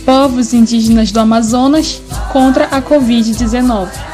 povos indígenas do Amazonas contra a Covid-19.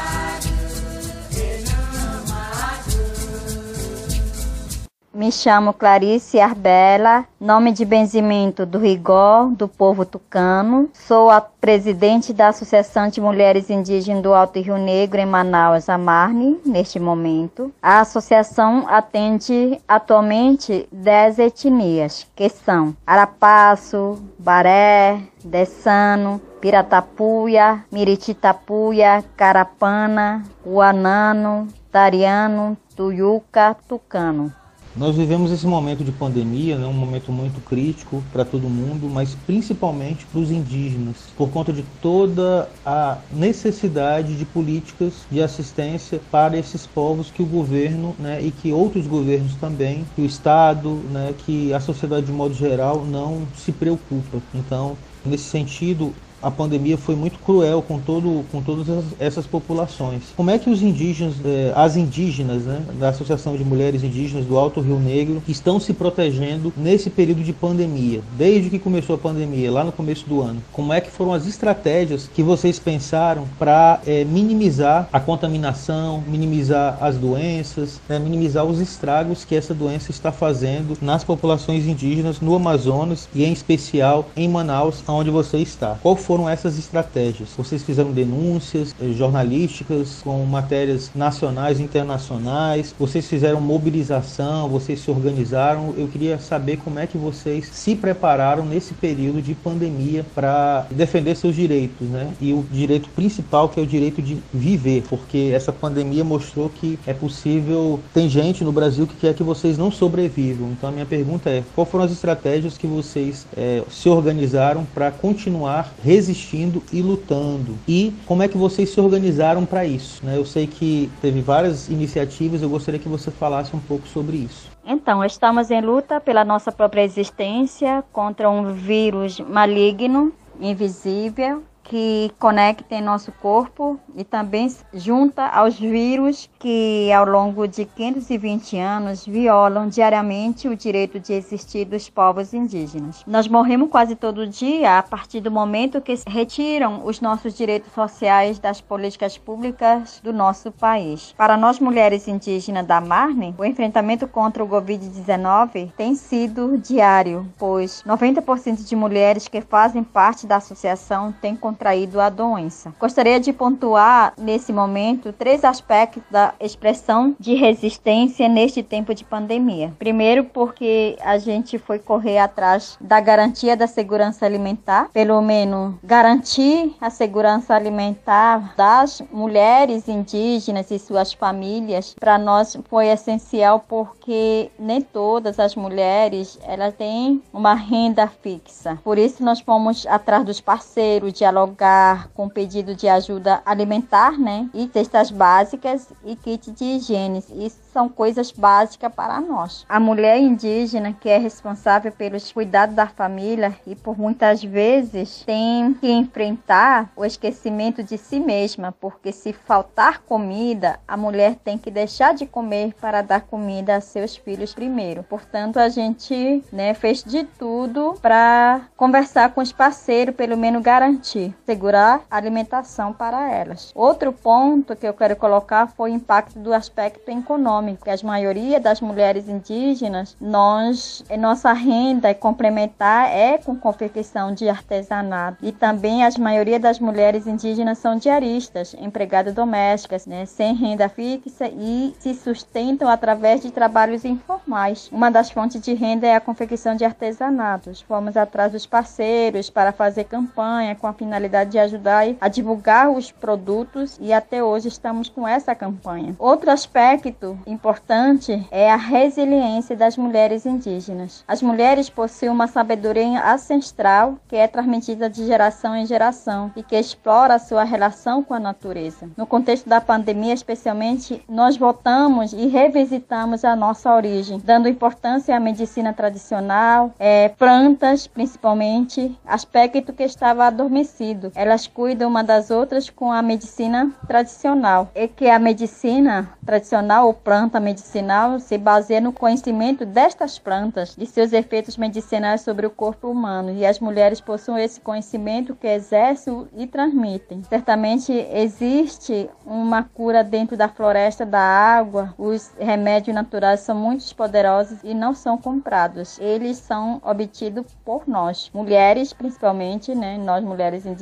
Me chamo Clarice Arbela, nome de benzimento do Rigó, do povo tucano. Sou a presidente da Associação de Mulheres Indígenas do Alto Rio Negro em Manaus, Amarne, neste momento. A associação atende atualmente 10 etnias, que são Arapaço, Baré, Dessano, Piratapuia, Mirititapuia, Carapana, Uanano, Tariano, Tuiuca, Tucano. Nós vivemos esse momento de pandemia, né, um momento muito crítico para todo mundo, mas principalmente para os indígenas, por conta de toda a necessidade de políticas de assistência para esses povos que o governo né, e que outros governos também, que o Estado, né, que a sociedade de modo geral não se preocupa. Então, nesse sentido, a pandemia foi muito cruel com, todo, com todas essas populações. Como é que os indígenas, eh, as indígenas, né, da Associação de Mulheres Indígenas do Alto Rio Negro, estão se protegendo nesse período de pandemia, desde que começou a pandemia, lá no começo do ano? Como é que foram as estratégias que vocês pensaram para eh, minimizar a contaminação, minimizar as doenças, né, minimizar os estragos que essa doença está fazendo nas populações indígenas no Amazonas e em especial em Manaus, onde você está? Qual foram essas estratégias? Vocês fizeram denúncias eh, jornalísticas com matérias nacionais e internacionais? Vocês fizeram mobilização? Vocês se organizaram? Eu queria saber como é que vocês se prepararam nesse período de pandemia para defender seus direitos, né? E o direito principal que é o direito de viver, porque essa pandemia mostrou que é possível. Tem gente no Brasil que quer que vocês não sobrevivam. Então a minha pergunta é: qual foram as estratégias que vocês é, se organizaram para continuar resistindo e lutando. E como é que vocês se organizaram para isso? Né? Eu sei que teve várias iniciativas, eu gostaria que você falasse um pouco sobre isso. Então, estamos em luta pela nossa própria existência contra um vírus maligno, invisível, que conectem nosso corpo e também junta aos vírus que ao longo de 520 anos violam diariamente o direito de existir dos povos indígenas. Nós morremos quase todo dia a partir do momento que retiram os nossos direitos sociais das políticas públicas do nosso país. Para nós mulheres indígenas da Marne, o enfrentamento contra o Covid-19 tem sido diário, pois 90% de mulheres que fazem parte da associação têm contraído a doença. Gostaria de pontuar nesse momento três aspectos da expressão de resistência neste tempo de pandemia. Primeiro, porque a gente foi correr atrás da garantia da segurança alimentar, pelo menos garantir a segurança alimentar das mulheres indígenas e suas famílias. Para nós foi essencial porque nem todas as mulheres elas têm uma renda fixa. Por isso nós fomos atrás dos parceiros, dialogar dialogar com pedido de ajuda alimentar, né? E cestas básicas e kit de higiene. Isso são coisas básicas para nós. A mulher indígena que é responsável pelos cuidados da família e por muitas vezes tem que enfrentar o esquecimento de si mesma, porque se faltar comida, a mulher tem que deixar de comer para dar comida a seus filhos primeiro. Portanto, a gente, né, fez de tudo para conversar com os parceiros, pelo menos garantir segurar a alimentação para elas. Outro ponto que eu quero colocar foi o impacto do aspecto econômico, que a maioria das mulheres indígenas, nós, nossa renda complementar é com confecção de artesanato e também a maioria das mulheres indígenas são diaristas, empregadas domésticas, né, sem renda fixa e se sustentam através de trabalhos informais. Uma das fontes de renda é a confecção de artesanatos. Fomos atrás dos parceiros para fazer campanha com a finalidade de ajudar a divulgar os produtos e até hoje estamos com essa campanha. Outro aspecto importante é a resiliência das mulheres indígenas. As mulheres possuem uma sabedoria ancestral que é transmitida de geração em geração e que explora a sua relação com a natureza. No contexto da pandemia, especialmente, nós voltamos e revisitamos a nossa origem, dando importância à medicina tradicional, é, plantas, principalmente, aspecto que estava adormecido elas cuidam uma das outras com a medicina tradicional. E que a medicina tradicional ou planta medicinal se baseia no conhecimento destas plantas, de seus efeitos medicinais sobre o corpo humano. E as mulheres possuem esse conhecimento que exercem e transmitem. Certamente existe uma cura dentro da floresta da água. Os remédios naturais são muito poderosos e não são comprados. Eles são obtidos por nós, mulheres principalmente, né? Nós mulheres indígenas,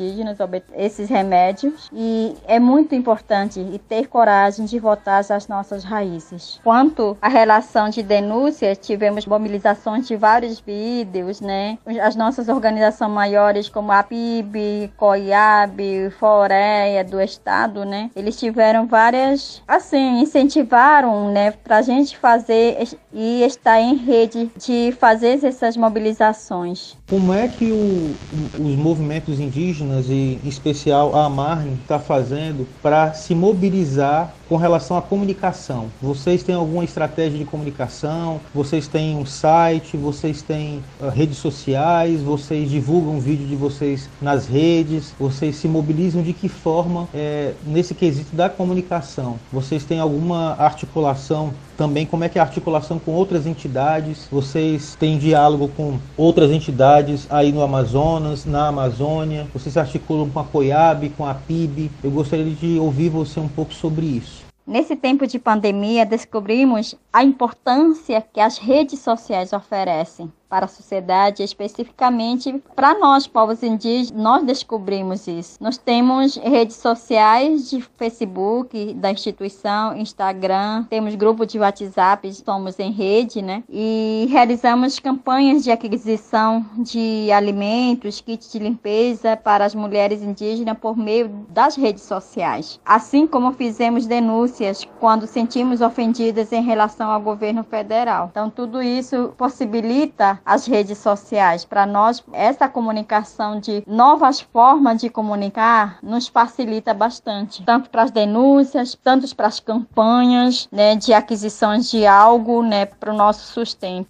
esses remédios. E é muito importante e ter coragem de voltar às nossas raízes. Quanto à relação de denúncia, tivemos mobilizações de vários vídeos, né? As nossas organizações maiores, como a PIB, COIAB, Foreia do Estado, né? Eles tiveram várias, assim, incentivaram, né, pra gente fazer e estar em rede de fazer essas mobilizações. Como é que o, os movimentos indígenas e em especial a Amarne está fazendo para se mobilizar com relação à comunicação? Vocês têm alguma estratégia de comunicação? Vocês têm um site? Vocês têm uh, redes sociais? Vocês divulgam vídeo de vocês nas redes? Vocês se mobilizam de que forma é, nesse quesito da comunicação? Vocês têm alguma articulação também? Como é que é a articulação com outras entidades? Vocês têm diálogo com outras entidades aí no Amazonas, na Amazônia? Vocês articulam com a COIAB, com a PIB? Eu gostaria de ouvir você um pouco sobre isso. Nesse tempo de pandemia, descobrimos a importância que as redes sociais oferecem para a sociedade, especificamente para nós, povos indígenas, nós descobrimos isso. Nós temos redes sociais de Facebook da instituição, Instagram, temos grupo de WhatsApp, somos em rede, né? E realizamos campanhas de aquisição de alimentos, kits de limpeza para as mulheres indígenas por meio das redes sociais. Assim como fizemos denúncias quando sentimos ofendidas em relação ao governo federal. Então, tudo isso possibilita as redes sociais. Para nós, essa comunicação de novas formas de comunicar nos facilita bastante, tanto para as denúncias, tanto para as campanhas né, de aquisições de algo né, para o nosso sustento.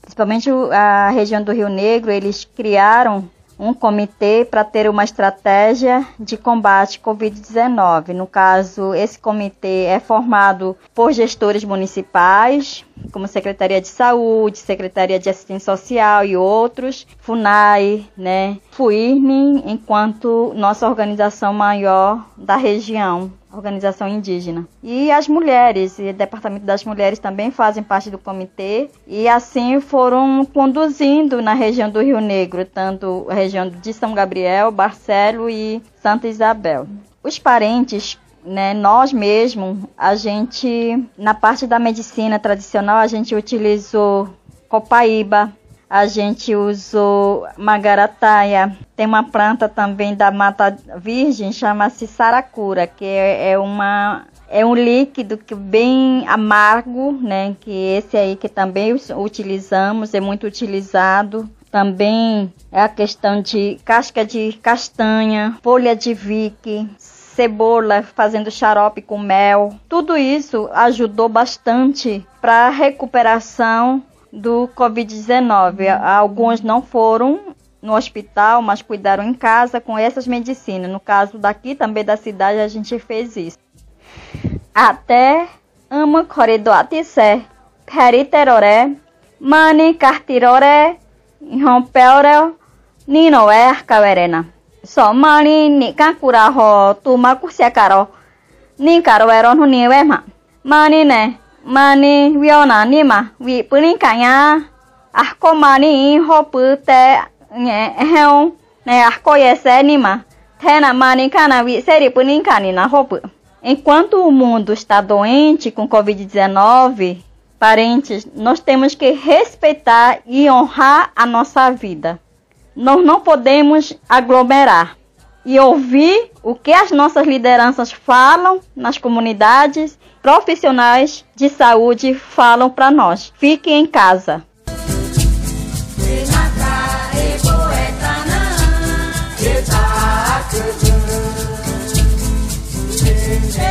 Principalmente a região do Rio Negro, eles criaram um comitê para ter uma estratégia de combate Covid-19. No caso, esse comitê é formado por gestores municipais, como Secretaria de Saúde, Secretaria de Assistência Social e outros, FUNAI, né, FUIRNE, enquanto nossa organização maior da região, organização indígena. E as mulheres, e o Departamento das Mulheres também fazem parte do comitê e assim foram conduzindo na região do Rio Negro, tanto a região de São Gabriel, Barcelo e Santa Isabel. Os parentes né, nós mesmos, a gente, na parte da medicina tradicional, a gente utilizou copaíba, a gente usou magarataia. Tem uma planta também da mata virgem, chama-se saracura, que é, é, uma é um líquido que bem amargo, né? Que esse aí que também utilizamos, é muito utilizado. Também é a questão de casca de castanha, folha de vique, cebola, fazendo xarope com mel. Tudo isso ajudou bastante para a recuperação do Covid-19. Alguns não foram no hospital, mas cuidaram em casa com essas medicinas. No caso daqui também da cidade a gente fez isso. Até ama corredor atissé, periteroré, mani cartiroré, rompeoré, ninoé arcaverena. So mani ni ho tu makusia karo. Ni karo eron huni wema. Mani ne mani wiona ni ma wi puni kanya. Ahko mani ho pute nge heon ne ahko yese ni ma. Tena mani kana wi seri puni kani na hopu. Enquanto o mundo está doente com Covid-19, parentes, nós temos que respeitar e honrar a nossa vida nós não podemos aglomerar e ouvir o que as nossas lideranças falam nas comunidades, profissionais de saúde falam para nós. Fique em casa. Yeah.